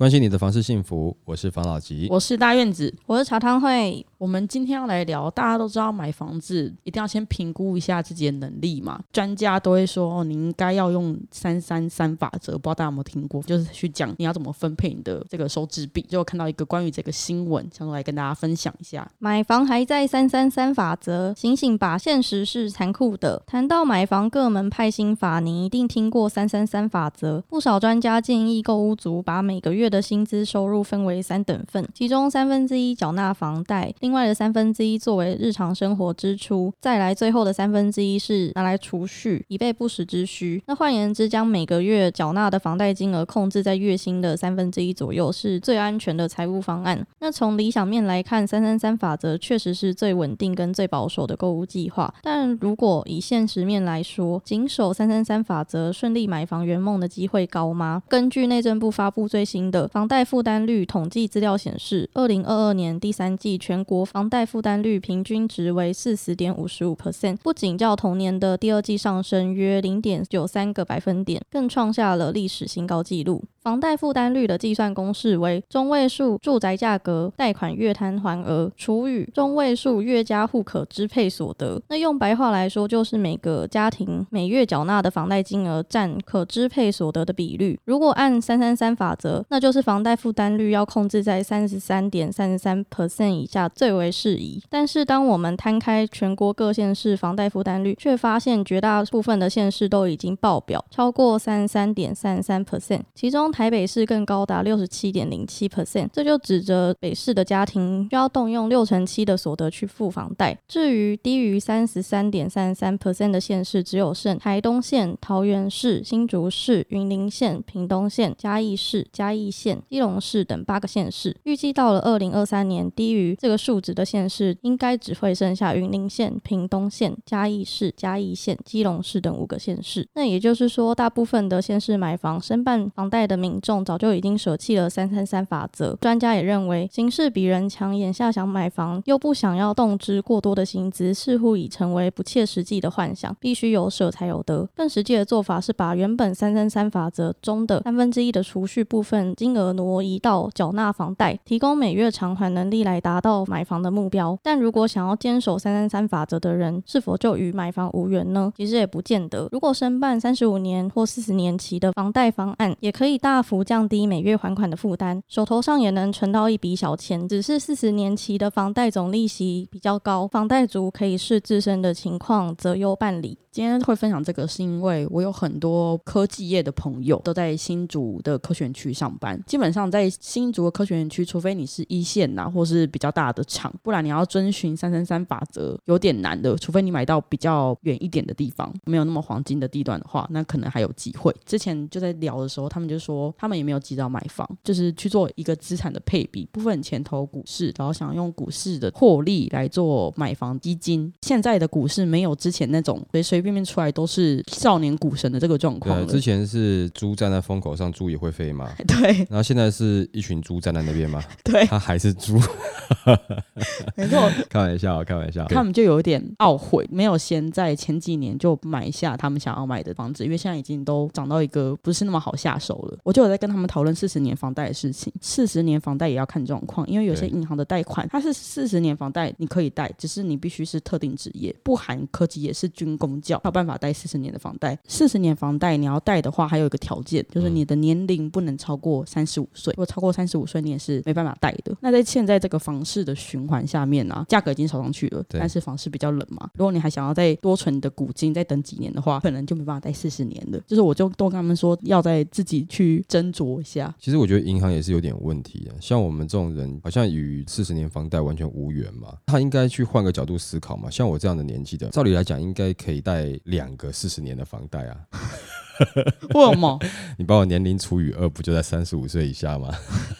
关心你的房事幸福，我是房老吉。我是大院子。我是茶汤会，我们今天要来聊，大家都知道买房子一定要先评估一下自己的能力嘛。专家都会说，哦，你应该要用三三三法则，不知道大家有没有听过？就是去讲你要怎么分配你的这个收支比。就看到一个关于这个新闻，想说来跟大家分享一下。买房还在三三三法则，醒醒吧，现实是残酷的。谈到买房各门派心法，你一定听过三三三法则。不少专家建议购屋族把每个月的薪资收入分为三等份，其中三分之一缴纳房贷，另外的三分之一作为日常生活支出，再来最后的三分之一是拿来储蓄，以备不时之需。那换言之，将每个月缴纳的房贷金额控制在月薪的三分之一左右，是最安全的财务方案。那从理想面来看，三三三法则确实是最稳定跟最保守的购物计划。但如果以现实面来说，谨守三三三法则，顺利买房圆梦的机会高吗？根据内政部发布最新的房贷负担率统计资料显示，二零二二年第三季全国房贷负担率平均值为四十点五十五 percent，不仅较同年的第二季上升约零点九三个百分点，更创下了历史新高纪录。房贷负担率的计算公式为中位数住宅价格贷款月摊还额除以中位数月加户可支配所得。那用白话来说，就是每个家庭每月缴纳的房贷金额占可支配所得的比率。如果按三三三法则，那就是房贷负担率要控制在三十三点三十三 percent 以下最为适宜。但是，当我们摊开全国各县市房贷负担率，却发现绝大部分的县市都已经爆表，超过三十三点三十三 percent，其中台北市更高达六十七点零七 percent，这就指着北市的家庭需要动用六成七的所得去付房贷。至于低于三十三点三三 percent 的县市，只有剩台东县、桃园市、新竹市、云林县、屏东县、嘉义市、嘉义县、基隆市等八个县市。预计到了二零二三年，低于这个数值的县市，应该只会剩下云林县、屏东县、嘉义市、嘉义县、基隆市等五个县市。那也就是说，大部分的县市买房申办房贷的民众早就已经舍弃了三三三法则。专家也认为，形势比人强，眼下想买房又不想要动之过多的薪资，似乎已成为不切实际的幻想。必须有舍才有得。更实际的做法是把原本三三三法则中的三分之一的储蓄部分金额挪移到缴纳房贷，提供每月偿还能力来达到买房的目标。但如果想要坚守三三三法则的人，是否就与买房无缘呢？其实也不见得。如果申办三十五年或四十年期的房贷方案，也可以大大幅降低每月还款的负担，手头上也能存到一笔小钱。只是四十年期的房贷总利息比较高，房贷族可以视自身的情况择优办理。今天会分享这个，是因为我有很多科技业的朋友都在新竹的科学园区上班。基本上在新竹的科学园区，除非你是一线呐，或是比较大的厂，不然你要遵循三三三法则有点难的。除非你买到比较远一点的地方，没有那么黄金的地段的话，那可能还有机会。之前就在聊的时候，他们就说他们也没有急着买房，就是去做一个资产的配比，部分钱投股市，然后想用股市的获利来做买房基金。现在的股市没有之前那种随随便便出来都是少年股神的这个状况对，了。之前是猪站在风口上，猪也会飞嘛。对然后现在是一群猪站在那边嘛，对，它还是猪。没错，开玩笑，开玩笑。他们就有一点懊悔，没有先在前几年就买下他们想要买的房子，因为现在已经都涨到一个不是那么好下手了。我就有在跟他们讨论四十年房贷的事情，四十年房贷也要看状况，因为有些银行的贷款它是四十年房贷你可以贷，只是你必须是特定职业，不含科技也是军工教，才有办法贷四十年的房贷。四十年房贷你要贷的话，还有一个条件，就是你的年龄不能超过三十五岁，如果超过三十五岁，你也是没办法贷的。那在现在这个房市的循环下面呢、价格已经炒上去了，但是房市比较冷嘛。如果你还想要再多存你的股金，再等几年的话，可能就没办法贷四十年的。就是我就都跟他们说，要在自己去斟酌一下。其实我觉得银行也是有点问题的，像我们这种人，好像与四十年房贷完全无缘嘛。他应该去换个角度思考嘛。像我这样的年纪的，照理来讲，应该可以贷两个四十年的房贷啊。为什么？你把我年龄除以二，不就在三十五岁以下吗？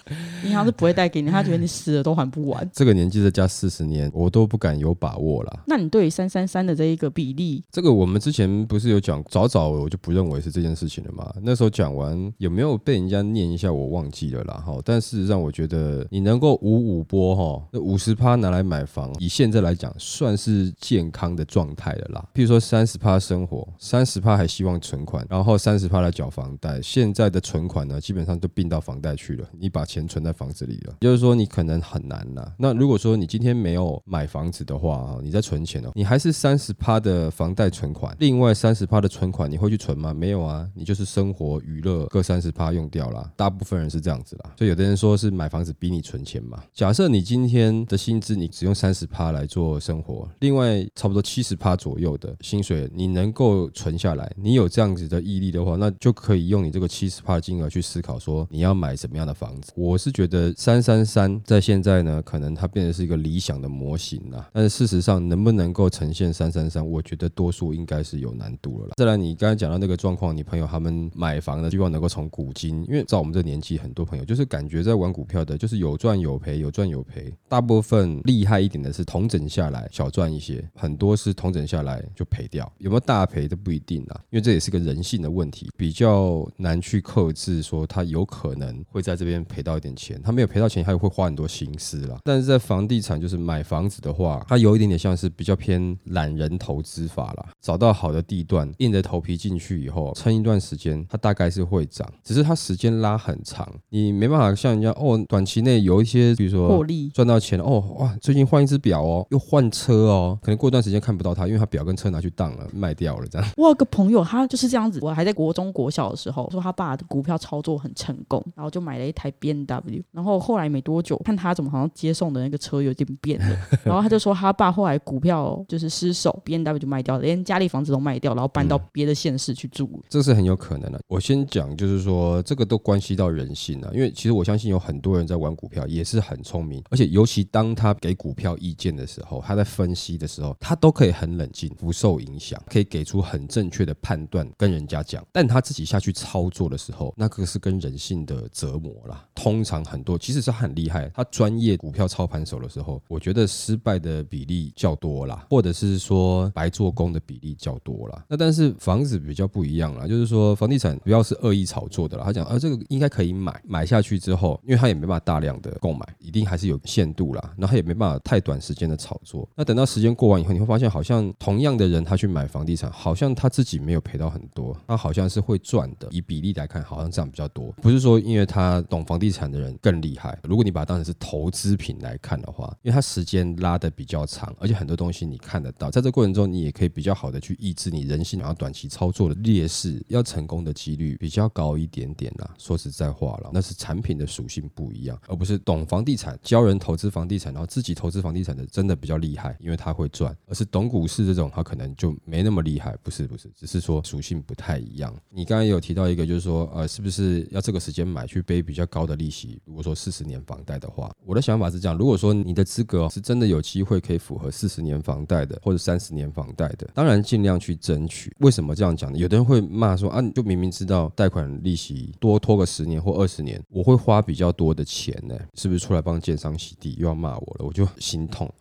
银行是不会贷给你，他觉得你死了都还不完。这个年纪再加四十年，我都不敢有把握了。那你对于三三三的这一个比例，这个我们之前不是有讲，早早我就不认为是这件事情了嘛。那时候讲完有没有被人家念一下，我忘记了啦。哈，但事实上我觉得你能够五五波哈，那五十趴拿来买房，以现在来讲算是健康的状态了啦。譬如说三十趴生活，三十趴还希望存款，然后三十趴来缴房贷。现在的存款呢，基本上都并到房贷去了，你把钱存在房子里了，就是说你可能很难呐。那如果说你今天没有买房子的话，你在存钱哦，你还是三十趴的房贷存款，另外三十趴的存款你会去存吗？没有啊，你就是生活娱乐各三十趴用掉了，大部分人是这样子啦。所以有的人说是买房子逼你存钱嘛。假设你今天的薪资你只用三十趴来做生活，另外差不多七十趴左右的薪水你能够存下来，你有这样子的毅力的话，那就可以用你这个七十趴的金额去思考说你要买什么样的房子。我是觉得三三三在现在呢，可能它变得是一个理想的模型啦。但是事实上能不能够呈现三三三，我觉得多数应该是有难度了啦。再来，你刚才讲到那个状况，你朋友他们买房的希望能够从股金，因为照我们这年纪，很多朋友就是感觉在玩股票的，就是有赚有赔，有赚有赔。大部分厉害一点的是同整下来小赚一些，很多是同整下来就赔掉，有没有大赔都不一定啦。因为这也是个人性的问题，比较难去克制，说他有可能会在这边赔到一点钱，他没有赔到钱，他也会花很多心思啦。但是在房地产就是买房子的话，它有一点点像是比较偏懒人投资法啦，找到好的地段，硬着头皮进去以后，撑一段时间，它大概是会涨，只是它时间拉很长，你没办法像人家哦，短期内有一些，比如说获利赚到钱哦，哇，最近换一只表哦，又换车哦，可能过段时间看不到它，因为它表跟车拿去当了，卖掉了这样。我有个朋友，他就是这样子。我还在国中、国小的时候，说他爸的股票操作很成功，然后就买了一台 B N W。然后后来没多久，看他怎么好像接送的那个车有点变了，然后他就说他爸后来股票就是失手，B N W 就卖掉了，连家里房子都卖掉，然后搬到别的县市去住了。这是很有可能的。我先讲，就是说这个都关系到人性啊，因为其实我相信有很多人在玩股票也是很聪明，而且尤其当他给股票意见的时候，他在分析的时候，他都可以很冷静，不受影响，可以给出很正确的判断，跟人家讲。但他自己下去操作的时候，那个是跟人性的折磨啦。通常很多其实是很厉害，他专业股票操盘手的时候，我觉得失败的比例较多啦，或者是说白做工的比例较多啦。那但是房子比较不一样啦，就是说房地产不要是恶意炒作的啦。他讲啊，这个应该可以买，买下去之后，因为他也没办法大量的购买，一定还是有限度啦。然后他也没办法太短时间的炒作。那等到时间过完以后，你会发现好像同样的人他去买房地产，好像他自己没有赔到很多，他好像是会赚的。以比例来看，好像这样比较多。不是说因为他懂房地产的人更厉害，如果你把它当成是投资品来看的话，因为它时间拉的比较长，而且很多东西你看得到，在这过程中你也可以比较好的去抑制你人性然后短期操作的劣势，要成功的几率比较高一点点啦。说实在话了，那是产品的属性不一样，而不是懂房地产教人投资房地产，然后自己投资房地产的真的比较厉害，因为他会赚，而是懂股市这种他可能就没那么厉害。不是不是，只是说属性不太一样。你刚刚有提到一个，就是说呃，是不是要这个时间买去背比较高的利息？如果说四十年房贷的话，我的想法是这样：如果说你的资格是真的有机会可以符合四十年房贷的，或者三十年房贷的，当然尽量去争取。为什么这样讲呢？有的人会骂说啊，你就明明知道贷款利息多拖个十年或二十年，我会花比较多的钱呢，是不是出来帮建商洗地？又要骂我了，我就心痛。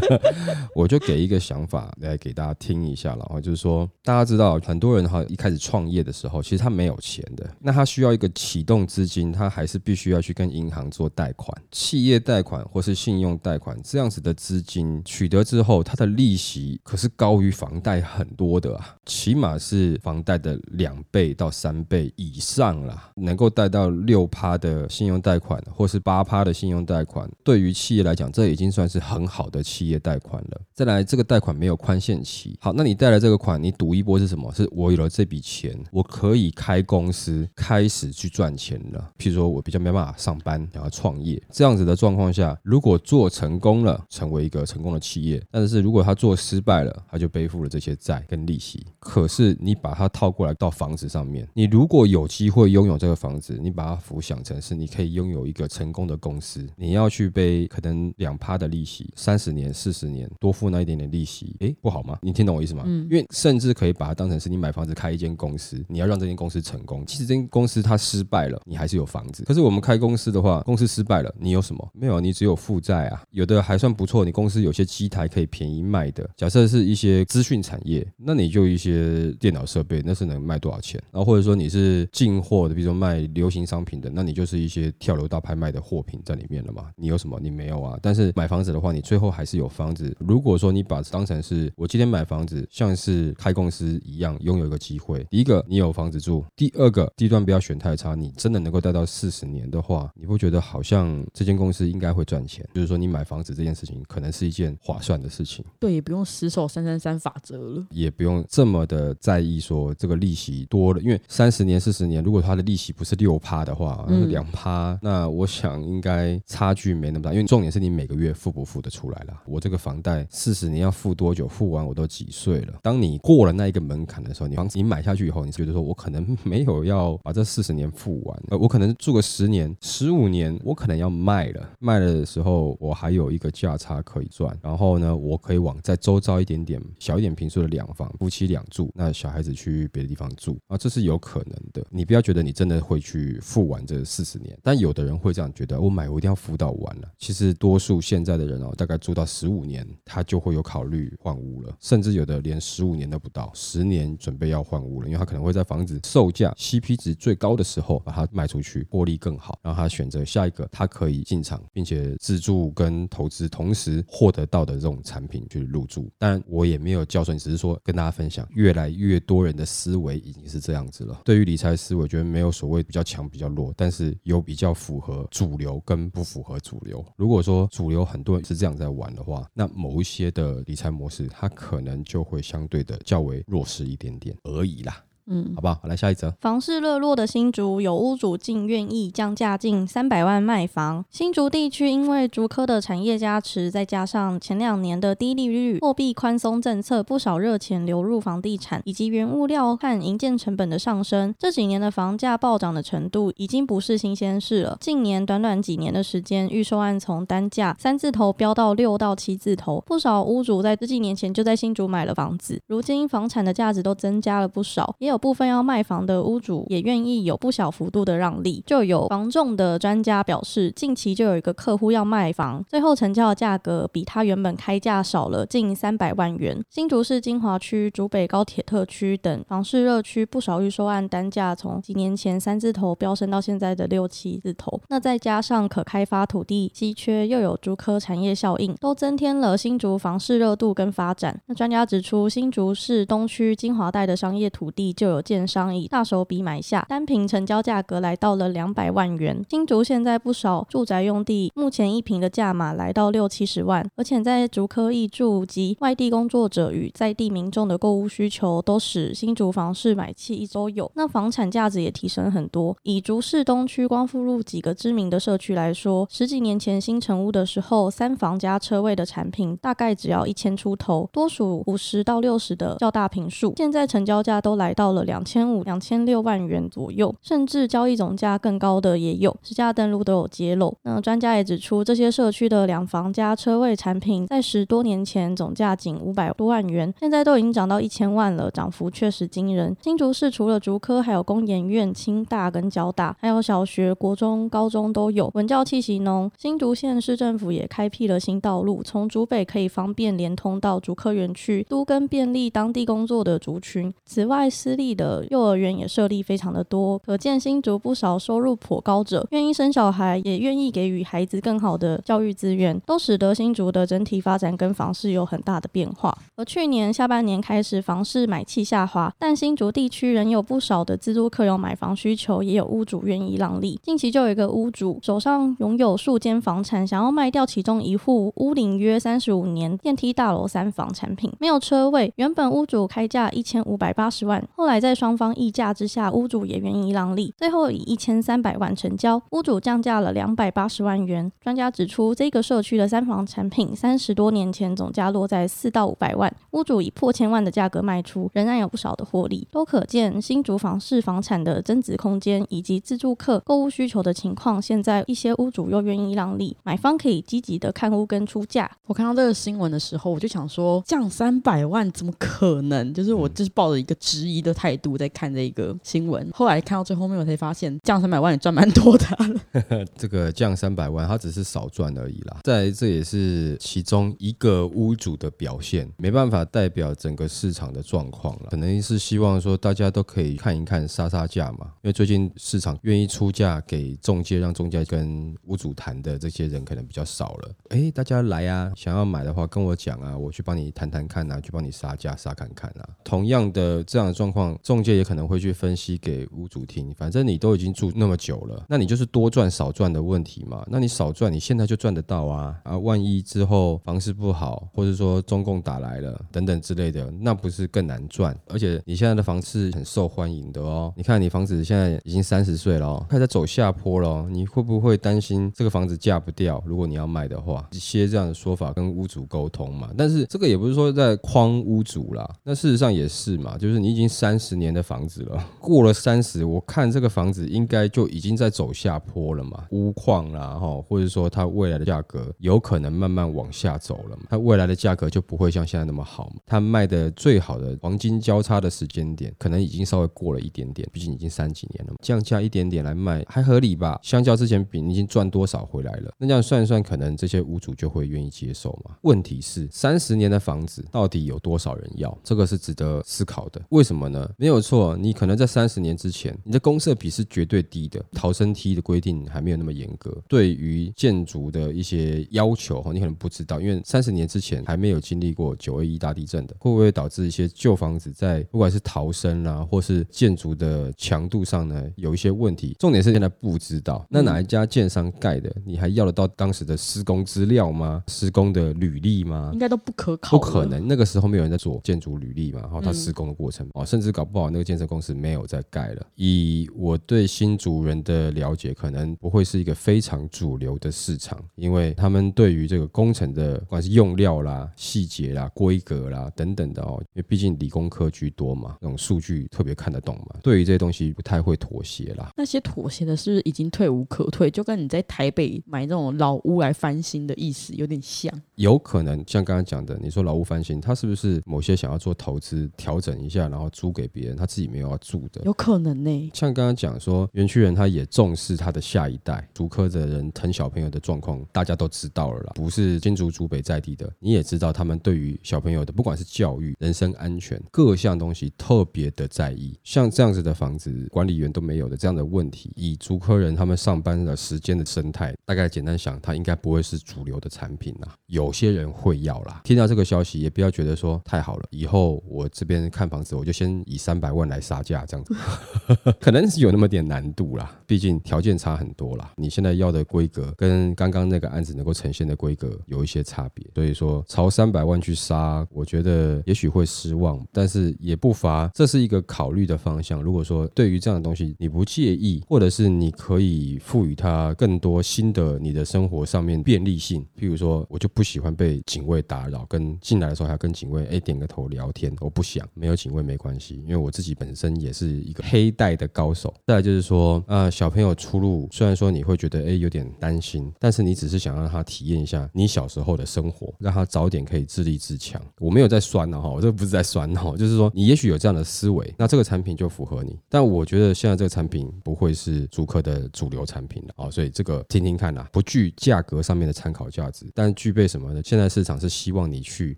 我就给一个想法来给大家听一下了哈，就是说大家知道很多人哈一开始创业的时候，其实他没有钱的，那他需要一个启动资金，他还是必须要去跟银行做贷款、企业贷款或是信用贷款这样子的资金取得之后，它的利息可是高于房贷很多的啊，起码是房贷的两倍到三倍以上啦，能够贷到六趴的信用贷款或是八趴的信用贷款，对于企业来讲，这已经算是很好的企业贷款了。再来，这个贷款没有宽限期，好，那你贷了这个款，你赌一波是什么？是我有了这笔钱，我可以开公司开始去赚钱了。譬如说我比较没办法上班，然后创业这样子的状况下，如果做成功了，成为一个成功的企业，但是如果他做失败了，他就背负了这些债跟利息。可是你把它套过来到房子上面，你如果有机会拥有这个房子，你把它浮想成是你可以拥有一个成功的公司，你要去背可能两趴的利息，三十年、四十年多付那一点点利息，诶，不好吗？你听懂我意思吗？嗯，因为甚至可以把它当成是你买房子开一间公司，你要让这间公司成功。其实这间公司它失败了，你还是有房子。可是我们开公司的话，公司失败了，你有什么？没有，你只有负债啊。有的还算不错，你公司有些机台可以便宜卖的。假设是一些资讯产业，那你就一些电脑设备，那是能卖多少钱？然后或者说你是进货的，比如说卖流行商品的，那你就是一些跳楼大拍卖的货品在里面了嘛？你有什么？你没有啊。但是买房子的话，你最后还是有房子。如果说你把当成是我今天买房子，像是开公司一样，拥有一个机会。第一个，你有房子住；第二个，地段不要选太差。你真的能够待到四十年的话，你会觉得好像这间公司应该会赚钱。就是说，你买房子这件事情可能是一件划算的事情。对，也不用死守三三三法则了，也不用这么的在意说这个利息多了，因为三十年、四十年，如果它的利息不是六趴的话，两趴，那我想应该差距没那么大。因为重点是你每个月付不付得出来了。我这个房贷四十年要付多久？付完我都几岁了？当你过了那一个门槛的时候，你房子你买下去以后，你觉得说我可能没有要把这四十年付完，呃，我可能住个十年、十五年，我可能要卖了。卖了的时候，我还有一个价差可以赚。然后呢，我可以往在周遭一点点小一点平数的两房，夫妻两住，那小孩子去别的地方住啊，这是有可能的。你不要觉得你真的会去付完这四十年，但有的人会这样觉得，我买我一定要付到完了。其实多数现在的人哦，大概住到十五年，他就会有考虑换屋了，甚至有的连十五年都不到，十年准备要换屋因为他可能会在房子售价 CP 值最高的时候把它卖出去，获利更好，然后他选择下一个他可以进场并且自住跟投资同时获得到的这种产品去入住。但我也没有教唆你，只是说跟大家分享，越来越多人的思维已经是这样子了。对于理财思维，我觉得没有所谓比较强比较弱，但是有比较符合主流跟不符合主流。如果说主流很多人是这样在玩的话，那某一些的理财模式，它可能就会相对的较为弱势一点点而已。嗯，好不好？来下一则。房市热络的新竹有屋主竟愿意降价近三百万卖房。新竹地区因为竹科的产业加持，再加上前两年的低利率、货币宽松政策，不少热钱流入房地产，以及原物料和营建成本的上升，这几年的房价暴涨的程度已经不是新鲜事了。近年短短几年的时间，预售案从单价三字头飙到六到七字头，不少屋主在十几年前就在新竹买了房子，如今房产的价值都增加了不少，也有。部分要卖房的屋主也愿意有不小幅度的让利，就有房仲的专家表示，近期就有一个客户要卖房，最后成交的价格比他原本开价少了近三百万元。新竹市金华区、竹北高铁特区等房市热区，不少预售案单价从几年前三字头飙升到现在的六七字头。那再加上可开发土地稀缺，又有竹科产业效应，都增添了新竹房市热度跟发展。那专家指出，新竹市东区金华带的商业土地就。有建商以大手笔买下，单凭成交价格来到了两百万元。新竹现在不少住宅用地，目前一平的价码来到六七十万，而且在竹科易住及外地工作者与在地民众的购物需求，都使新竹房市买气一周有。那房产价值也提升很多。以竹市东区光复路几个知名的社区来说，十几年前新成屋的时候，三房加车位的产品大概只要一千出头，多数五十到六十的较大平数，现在成交价都来到了。两千五、两千六万元左右，甚至交易总价更高的也有，实价登录都有揭露。那专家也指出，这些社区的两房加车位产品，在十多年前总价仅五百多万元，现在都已经涨到一千万了，涨幅确实惊人。新竹市除了竹科，还有工研院、清大跟交大，还有小学、国中、高中都有，文教气息浓。新竹县市政府也开辟了新道路，从竹北可以方便连通到竹科园区，都跟便利当地工作的族群。此外，私立的幼儿园也设立非常的多，可见新竹不少收入颇高者愿意生小孩，也愿意给予孩子更好的教育资源，都使得新竹的整体发展跟房市有很大的变化。而去年下半年开始，房市买气下滑，但新竹地区仍有不少的自住客有买房需求，也有屋主愿意让利。近期就有一个屋主手上拥有数间房产，想要卖掉其中一户屋龄约三十五年电梯大楼三房产品，没有车位，原本屋主开价一千五百八十万，后来还在双方议价之下，屋主也愿意让利，最后以一千三百万成交，屋主降价了两百八十万元。专家指出，这个社区的三房产品三十多年前总价落在四到五百万，屋主以破千万的价格卖出，仍然有不少的获利，都可见新竹房市房产的增值空间以及自住客购物需求的情况。现在一些屋主又愿意让利，买方可以积极的看屋跟出价。我看到这个新闻的时候，我就想说，降三百万怎么可能？就是我就是抱着一个质疑的。态度在看这个新闻。后来看到最后面，我才发现降三百万也赚蛮多的。这个降三百万，他只是少赚而已啦。在这也是其中一个屋主的表现，没办法代表整个市场的状况了。可能是希望说大家都可以看一看杀杀价嘛，因为最近市场愿意出价给中介，让中介跟屋主谈的这些人可能比较少了。哎，大家来啊，想要买的话跟我讲啊，我去帮你谈谈看啊，去帮你杀价杀看看啊。同样的这样的状况，中介也可能会去分析给屋主听。反正你都已经住那么久了，那你就是多赚少赚的问题嘛。那你少赚，你现在就赚得到啊啊！万一之后房市不好，或者说中共打来了等等之类的，那不是更难赚？而且你现在的房子很受欢迎的哦。你看你房子现在已经三十岁了，开始走下坡了，你会不会担心这个房子嫁不掉？如果你要卖的话，一些这样的说法跟屋主沟通嘛。但是这个也不是说在框屋主啦，那事实上也是嘛，就是你已经三三十年的房子了，过了三十，我看这个房子应该就已经在走下坡了嘛，屋况啦哈，或者说它未来的价格有可能慢慢往下走了嘛，它未来的价格就不会像现在那么好嘛，它卖的最好的黄金交叉的时间点，可能已经稍微过了一点点，毕竟已经三几年了，降价一点点来卖还合理吧？相较之前比，你已经赚多少回来了？那这样算一算，可能这些屋主就会愿意接受嘛？问题是三十年的房子到底有多少人要？这个是值得思考的。为什么呢？没有错，你可能在三十年之前，你的公设比是绝对低的，逃生梯的规定还没有那么严格，对于建筑的一些要求哈，你可能不知道，因为三十年之前还没有经历过九二一大地震的，会不会导致一些旧房子在不管是逃生啦，或是建筑的强度上呢，有一些问题？重点是现在不知道，那哪一家建商盖的，你还要得到当时的施工资料吗？施工的履历吗？应该都不可考，不可能。那个时候没有人在做建筑履历嘛，然后他施工的过程哦，甚至搞不好那个建设公司没有在盖了。以我对新主人的了解，可能不会是一个非常主流的市场，因为他们对于这个工程的不管是用料啦、细节啦、规格啦等等的哦，因为毕竟理工科居多嘛，那种数据特别看得懂嘛，对于这些东西不太会妥协啦。那些妥协的是不是已经退无可退？就跟你在台北买那种老屋来翻新的意思有点像。有可能像刚刚讲的，你说老屋翻新，他是不是某些想要做投资调整一下，然后租给别人，他自己没有要住的？有可能呢。像刚刚讲说，园区人他也重视他的下一代，竹科的人疼小朋友的状况，大家都知道了啦。不是金竹竹北在地的，你也知道他们对于小朋友的不管是教育、人身安全各项东西特别的在意。像这样子的房子，管理员都没有的这样的问题，以竹科人他们上班的时间的生态，大概简单想，他应该不会是主流的产品啦。有些人会要啦。听到这个消息，也不要觉得说太好了，以后我这边看房子，我就先以三百万来杀价这样子，可能是有那么点难度啦。毕竟条件差很多啦。你现在要的规格跟刚刚那个案子能够呈现的规格有一些差别，所以说朝三百万去杀，我觉得也许会失望，但是也不乏这是一个考虑的方向。如果说对于这样的东西你不介意，或者是你可以赋予它更多新的你的生活上面便利性，譬如说我就不喜欢被警卫打扰，跟进来的时候还要跟警卫哎点个头聊天，我不想没有警卫没关系，因为我自己本身也是一个黑带的高手。再来就是说呃，小朋友出入，虽然说你会觉得哎有点担心，但是你只是想让他体验一下你小时候的生活，让他早点可以自立自强。我没有在酸呢哈，我这不是在酸哈，就是说你也许有这样的思维，那这个产品就符合你。但我觉得现在这个产品不会是主客的主流产品了啊，所以这个听听看啦，不具价格上面的参考价值，但具备什么呢？现在市场是希望你去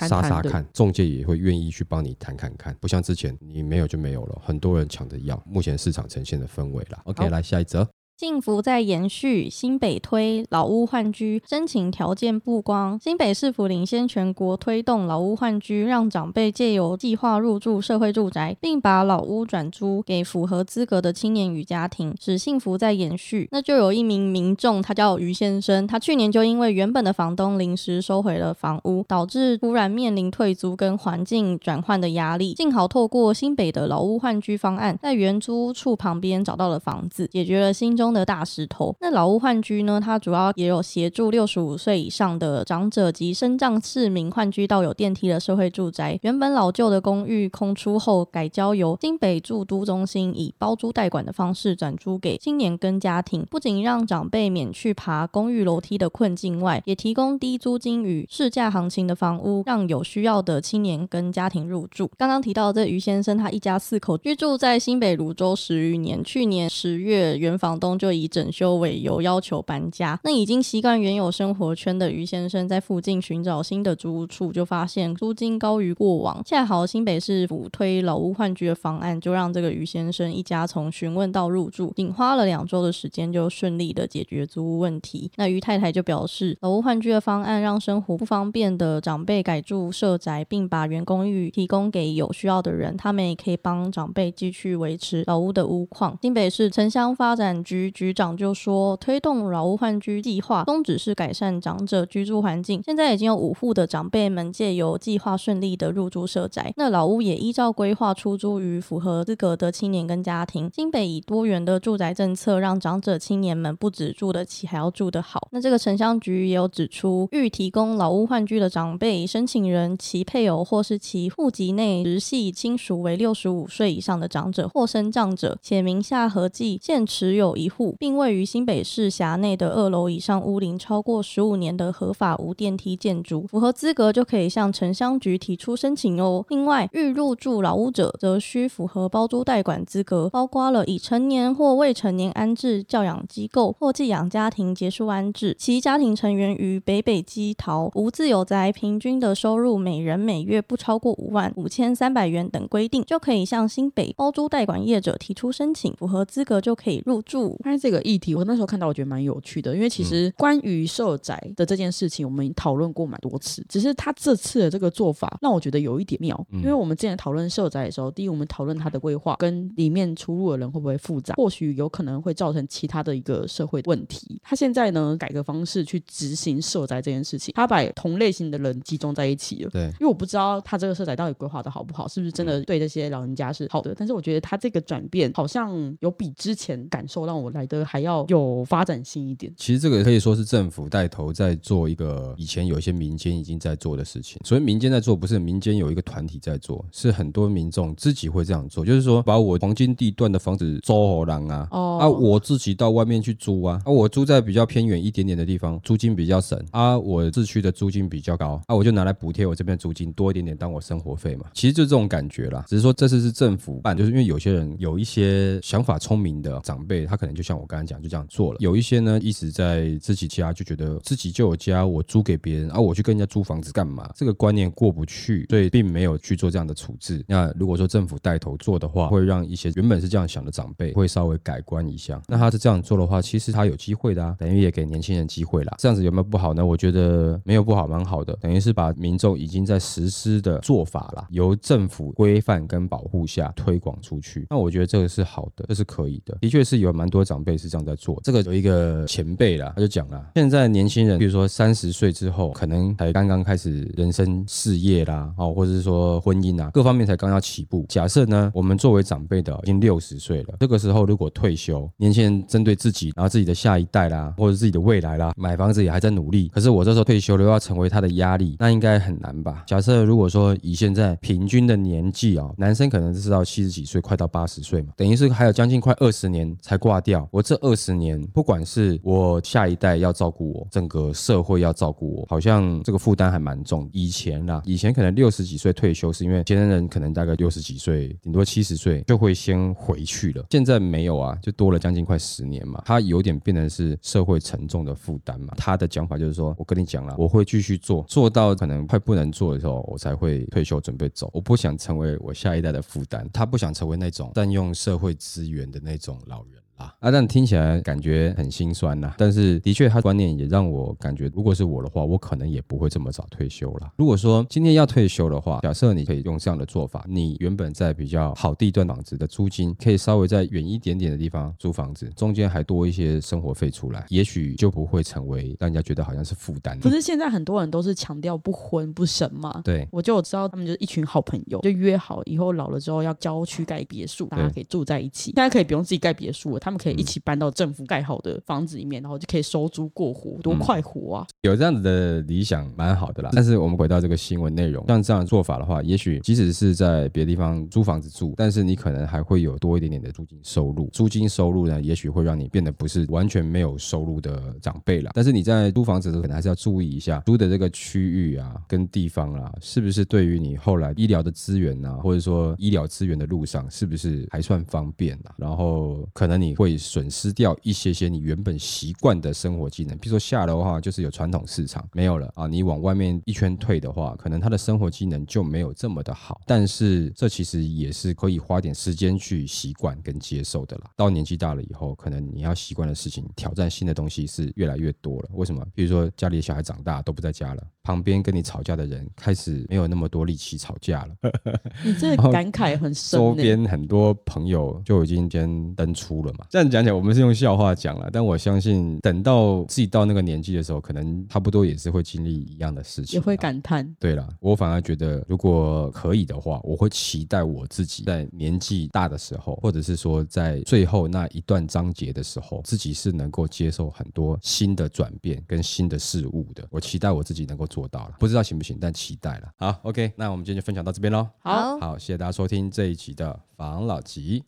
杀杀看，中介也会愿意去帮你谈看看，不像之前你没有就没有了，很多人抢着要。目前市场呈现的氛围啦，OK，来下一则。幸福在延续，新北推老屋换居申请条件曝光。新北市府领先全国推动老屋换居，让长辈借由计划入住社会住宅，并把老屋转租给符合资格的青年与家庭，使幸福在延续。那就有一名民众，他叫于先生，他去年就因为原本的房东临时收回了房屋，导致突然面临退租跟环境转换的压力。幸好透过新北的老屋换居方案，在原租处旁边找到了房子，解决了心中。的大石头。那老屋换居呢，它主要也有协助六十五岁以上的长者及身障市民换居到有电梯的社会住宅。原本老旧的公寓空出后，改交由新北住都中心以包租代管的方式转租给青年跟家庭，不仅让长辈免去爬公寓楼梯的困境外，也提供低租金与市价行情的房屋，让有需要的青年跟家庭入住。刚刚提到这于先生，他一家四口居住在新北泸州十余年，去年十月原房东就以整修为由要求搬家。那已经习惯原有生活圈的于先生，在附近寻找新的租屋处，就发现租金高于过往。恰好新北市府推老屋换居的方案，就让这个于先生一家从询问到入住，仅花了两周的时间就顺利的解决租屋问题。那于太太就表示，老屋换居的方案让生活不方便的长辈改住社宅，并把原公寓提供给有需要的人，他们也可以帮长辈继续维持老屋的屋况。新北市城乡发展局局长就说，推动老屋换居计划宗旨是改善长者居住环境。现在已经有五户的长辈们借由计划顺利的入住社宅，那老屋也依照规划出租于符合资格的青年跟家庭。新北以多元的住宅政策，让长者青年们不止住得起，还要住得好。那这个城乡局也有指出，欲提供老屋换居的长辈申请人，其配偶或是其户籍内直系亲属为六十五岁以上的长者或身障者，且名下合计现持有一户，并位于新北市辖内的二楼以上屋龄超过十五年的合法无电梯建筑，符合资格就可以向城乡局提出申请哦。另外，欲入住老屋者，则需符合包租代管资格，包括了已成年或未成年安置教养机构或寄养家庭结束安置，其家庭成员于北北基桃无自有宅，平均的收入每人每月不超过五万五千三百元等规定，就可以向新北包租代管业者提出申请，符合资格就可以入住。但是这个议题，我那时候看到，我觉得蛮有趣的，因为其实关于社宅的这件事情，我们讨论过蛮多次，只是他这次的这个做法让我觉得有一点妙，因为我们之前讨论社宅的时候，第一，我们讨论它的规划跟里面出入的人会不会复杂，或许有可能会造成其他的一个社会问题。他现在呢，改革方式去执行社宅这件事情，他把同类型的人集中在一起了。对，因为我不知道他这个社宅到底规划的好不好，是不是真的对这些老人家是好的。但是我觉得他这个转变好像有比之前感受让我来的还要有发展性一点。其实这个可以说是政府带头在做一个以前有一些民间已经在做的事情。所以民间在做，不是民间有一个团体在做，是很多民众自己会这样做。就是说，把我黄金地段的房子租给人啊，哦啊，我自己到外面去租啊，啊，我租在比较偏远一点点的地方，租金比较省啊，我市区的租金比较高啊，我就拿来补贴我这边租金多一点点当我生活费嘛。其实就这种感觉啦，只是说这次是政府办，就是因为有些人有一些想法聪明的长辈，他可能就就像我刚才讲，就这样做了。有一些呢，一直在自己家就觉得自己就有家，我租给别人啊，我去跟人家租房子干嘛？这个观念过不去，所以并没有去做这样的处置。那如果说政府带头做的话，会让一些原本是这样想的长辈会稍微改观一下。那他是这样做的话，其实他有机会的啊，等于也给年轻人机会啦。这样子有没有不好呢？我觉得没有不好，蛮好的。等于是把民众已经在实施的做法啦，由政府规范跟保护下推广出去。那我觉得这个是好的，这是可以的。的确是有蛮多长辈是这样在做。这个有一个前辈啦，他就讲了，现在年轻人，比如说三十岁之后，可能才刚刚开始人生事业啦，哦，或者是说婚姻啊，各方面才刚要起步。假设呢，我们作为长辈的已经六十岁了，这个时候如果退休，年轻人针对自己，然后自己的下一代啦，或者自己的未来啦，买房子也还在努力。可是我这时候退休了，又要成为他的压力，那应该很难吧？假设如果说以现在平均的年纪啊，男生可能是到七十几岁，快到八十岁嘛，等于是还有将近快二十年才挂掉。我这二十年，不管是我下一代要照顾我，整个社会要照顾我，好像这个负担还蛮重。以前啦，以前可能六十几岁退休，是因为前人可能大概六十几岁，顶多七十岁就会先回去了。现在没有啊，就多了将近快十年嘛，他有点变成是社会沉重的负担嘛。他的讲法就是说，我跟你讲了，我会继续做，做到可能快不能做的时候，我才会退休准备走。我不想成为我下一代的负担，他不想成为那种占用社会资源的那种老人。啊，但听起来感觉很心酸呐。但是的确，他观念也让我感觉，如果是我的话，我可能也不会这么早退休了。如果说今天要退休的话，假设你可以用这样的做法，你原本在比较好地段房子的租金，可以稍微在远一点点的地方租房子，中间还多一些生活费出来，也许就不会成为让人家觉得好像是负担。不是现在很多人都是强调不婚不生嘛？对，我就知道他们就是一群好朋友，就约好以后老了之后要郊区盖别墅，大家可以住在一起。现在可以不用自己盖别墅了，他他们可以一起搬到政府盖好的房子里面，然后就可以收租过活，多嗯快活啊！有这样子的理想蛮好的啦。但是我们回到这个新闻内容，像这样的做法的话，也许即使是在别的地方租房子住，但是你可能还会有多一点点的租金收入。租金收入呢，也许会让你变得不是完全没有收入的长辈啦。但是你在租房子的时候，可能还是要注意一下租的这个区域啊，跟地方啊，是不是对于你后来医疗的资源啊，或者说医疗资源的路上，是不是还算方便啊？然后可能你会损失掉一些些你原本习惯的生活技能，比如说下楼的话，就是有传统市场没有了啊，你往外面一圈退的话，可能他的生活技能就没有这么的好。但是这其实也是可以花点时间去习惯跟接受的啦。到年纪大了以后，可能你要习惯的事情、挑战新的东西是越来越多了。为什么？比如说家里的小孩长大都不在家了，旁边跟你吵架的人开始没有那么多力气吵架了。你这个感慨很深、周欸。边很多朋友就已经先登出了嘛。这样讲起来，我们是用笑话讲了，但我相信等到自己到那个年纪的时候，可能差不多也是会经历一样的事情，也会。感叹，对了，我反而觉得，如果可以的话，我会期待我自己在年纪大的时候，或者是说在最后那一段章节的时候，自己是能够接受很多新的转变跟新的事物的。我期待我自己能够做到了，不知道行不行，但期待了。好，OK，那我们今天就分享到这边喽。好，好，谢谢大家收听这一集的防老集。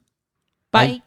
拜。